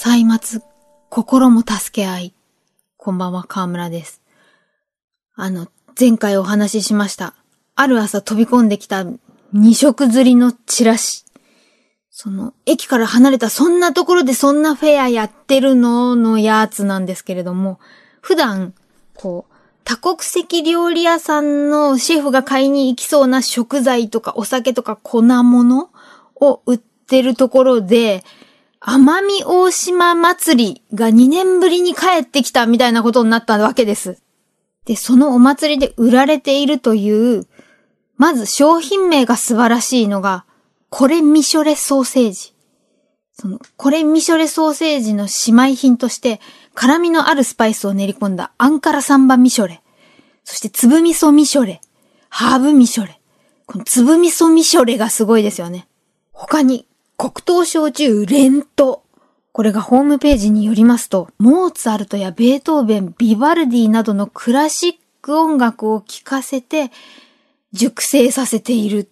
歳末、心も助け合い。こんばんは、河村です。あの、前回お話ししました。ある朝飛び込んできた二色釣りのチラシ。その、駅から離れたそんなところでそんなフェアやってるののやつなんですけれども、普段、こう、多国籍料理屋さんのシェフが買いに行きそうな食材とかお酒とか粉物を売ってるところで、奄美大島祭りが2年ぶりに帰ってきたみたいなことになったわけです。で、そのお祭りで売られているという、まず商品名が素晴らしいのが、これミショレソーセージ。その、これミショレソーセージの姉妹品として、辛みのあるスパイスを練り込んだアンカラサンバミショレ。そして粒味噌ミショレ。ハーブミショレ。この粒味噌ミショレがすごいですよね。他に、黒糖焼酎レント。これがホームページによりますと、モーツァルトやベートーベン、ビバルディなどのクラシック音楽を聴かせて、熟成させている。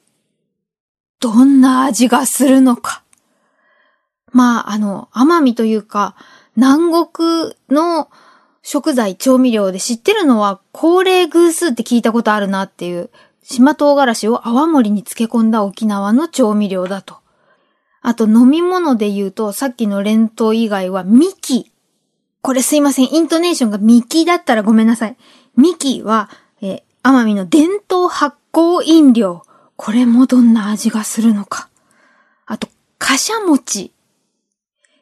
どんな味がするのか。まあ、あの、甘みというか、南国の食材、調味料で知ってるのは、高齢偶数って聞いたことあるなっていう、島唐辛子を泡盛に漬け込んだ沖縄の調味料だと。あと飲み物で言うと、さっきの連投以外はミキ。これすいません。イントネーションがミキだったらごめんなさい。ミキは、えー、奄美の伝統発酵飲料。これもどんな味がするのか。あと、カシャ餅。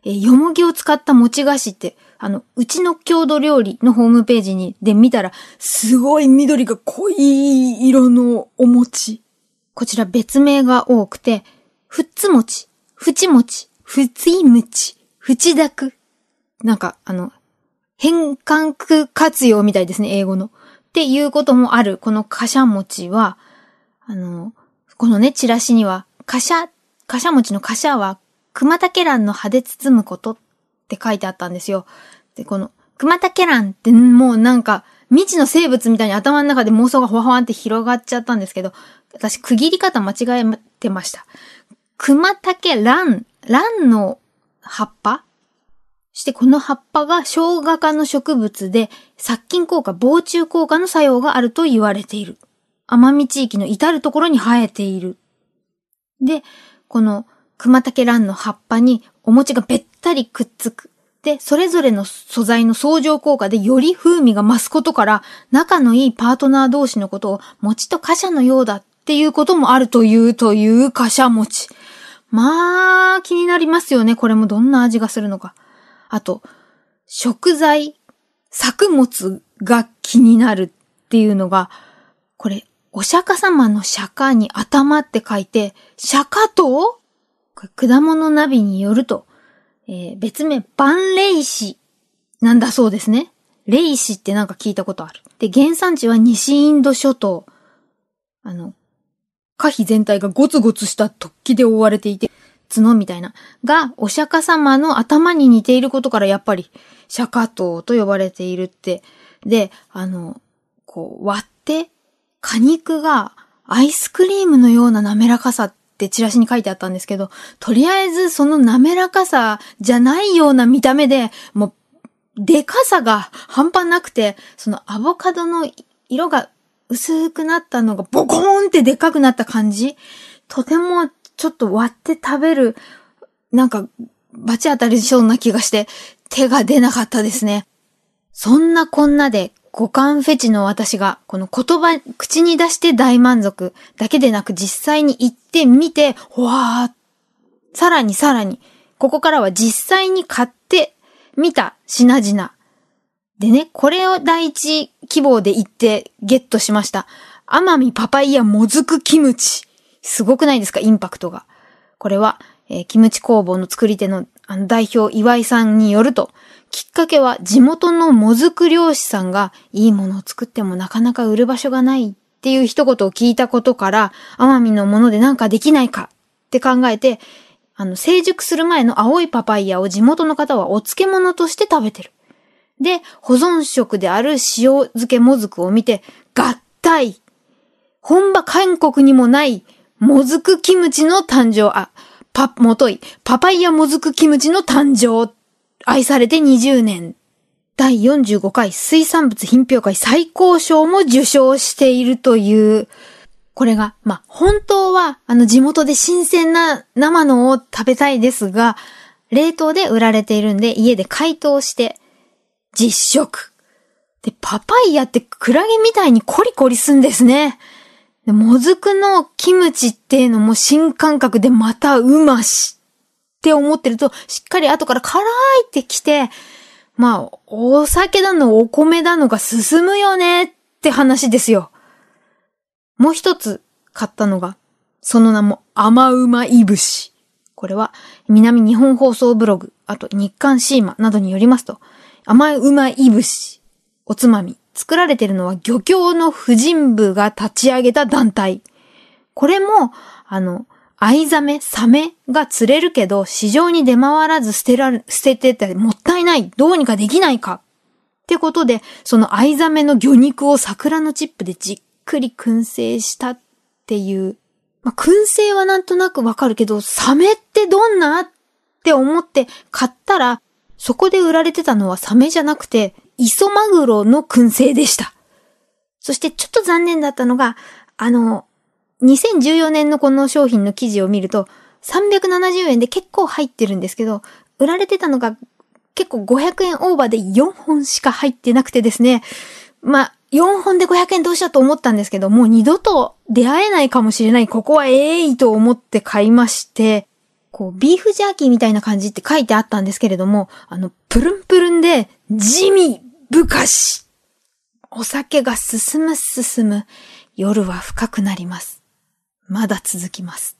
えー、よもぎを使った餅菓子って、あの、うちの郷土料理のホームページに、で見たら、すごい緑が濃い色のお餅。こちら別名が多くて、ふっつ餅、ふち餅、ふつい餅、ふちだく。なんか、あの、変換句活用みたいですね、英語の。っていうこともある、このカシャ餅は、あの、このね、チラシには、カシャ、カシャ餅のカシャは熊竹蘭の葉で包むことって書いてあったんですよ。で、この、熊竹蘭ってもうなんか、未知の生物みたいに頭の中で妄想がほわほわって広がっちゃったんですけど、私区切り方間違えてました。熊竹蘭、蘭の葉っぱ？してこの葉っぱが生姜科の植物で殺菌効果、防虫効果の作用があると言われている。奄美地域の至るところに生えている。で、この熊竹蘭の葉っぱにお餅がべったりくっつく。で、それぞれの素材の相乗効果でより風味が増すことから、仲のいいパートナー同士のことを餅と貨車のようだっていうこともあるというという貨車餅。まあ、気になりますよね。これもどんな味がするのか。あと、食材、作物が気になるっていうのが、これ、お釈迦様の釈迦に頭って書いて、釈迦と果物ナビによると、えー、別名、バンレイシなんだそうですね。レイシってなんか聞いたことある。で、原産地は西インド諸島。あの、可否全体がゴツゴツした突起で覆われていて、角みたいな。が、お釈迦様の頭に似ていることからやっぱり、釈迦島と呼ばれているって。で、あの、こう、割って、果肉がアイスクリームのような滑らかさってチラシに書いてあったんですけど、とりあえずその滑らかさじゃないような見た目で、もう、でかさが半端なくて、そのアボカドの色が薄くなったのがボコーンってでかくなった感じとてもちょっと割って食べる、なんか、バチ当たりそうな気がして、手が出なかったですね。そんなこんなで五感フェチの私が、この言葉、口に出して大満足だけでなく実際に行ってみて、わー、さらにさらに、ここからは実際に買ってみた品々。でね、これを第一希望で行ってゲットしました。甘みパパイヤもずくキムチ。すごくないですか？インパクトが。これは、えー、キムチ工房の作り手のあの代表岩井さんによると、きっかけは地元のもずく漁師さんがいいものを作ってもなかなか売る場所がないっていう一言を聞いたことから、奄美のものでなんかできないかって考えて、あの、成熟する前の青いパパイヤを地元の方はお漬物として食べてる。で、保存食である塩漬けもずくを見て、合体。本場韓国にもないもずくキムチの誕生、あ、パ、もとい、パパイヤもずくキムチの誕生。愛されて20年。第45回。水産物品評会。最高賞も受賞しているという、これが、まあ、本当は、あの、地元で新鮮な生のを食べたいですが、冷凍で売られているんで、家で解凍して、実食。で、パパイヤってクラゲみたいにコリコリすんですね。で、もずくのキムチっていうのも新感覚でまたうまし。って思ってると、しっかり後から辛いってきて、まあ、お酒だのお米だのが進むよねって話ですよ。もう一つ買ったのが、その名も甘うまいぶし。これは南日本放送ブログ、あと日刊シーマなどによりますと、甘うまいぶし、おつまみ、作られているのは漁協の婦人部が立ち上げた団体。これも、あの、藍ザメ、サメが釣れるけど、市場に出回らず捨てられ、捨てててもったいない。どうにかできないか。ってことで、その藍ザメの魚肉を桜のチップでじっくり燻製したっていう。まあ、燻製はなんとなくわかるけど、サメってどんな？って思って買ったら、そこで売られてたのはサメじゃなくて、磯マグロの燻製でした。そしてちょっと残念だったのが、あの、2014年のこの商品の記事を見ると、370円で結構入ってるんですけど、売られてたのが結構500円オーバーで4本しか入ってなくてですね。まあ、4本で500円どうしようと思ったんですけど、もう二度と出会えないかもしれない。ここはええいと思って買いまして、こう、ビーフジャーキーみたいな感じって書いてあったんですけれども、あの、プルンプルンで、地味、ぶかし。お酒が進む進む。夜は深くなります。まだ続きます。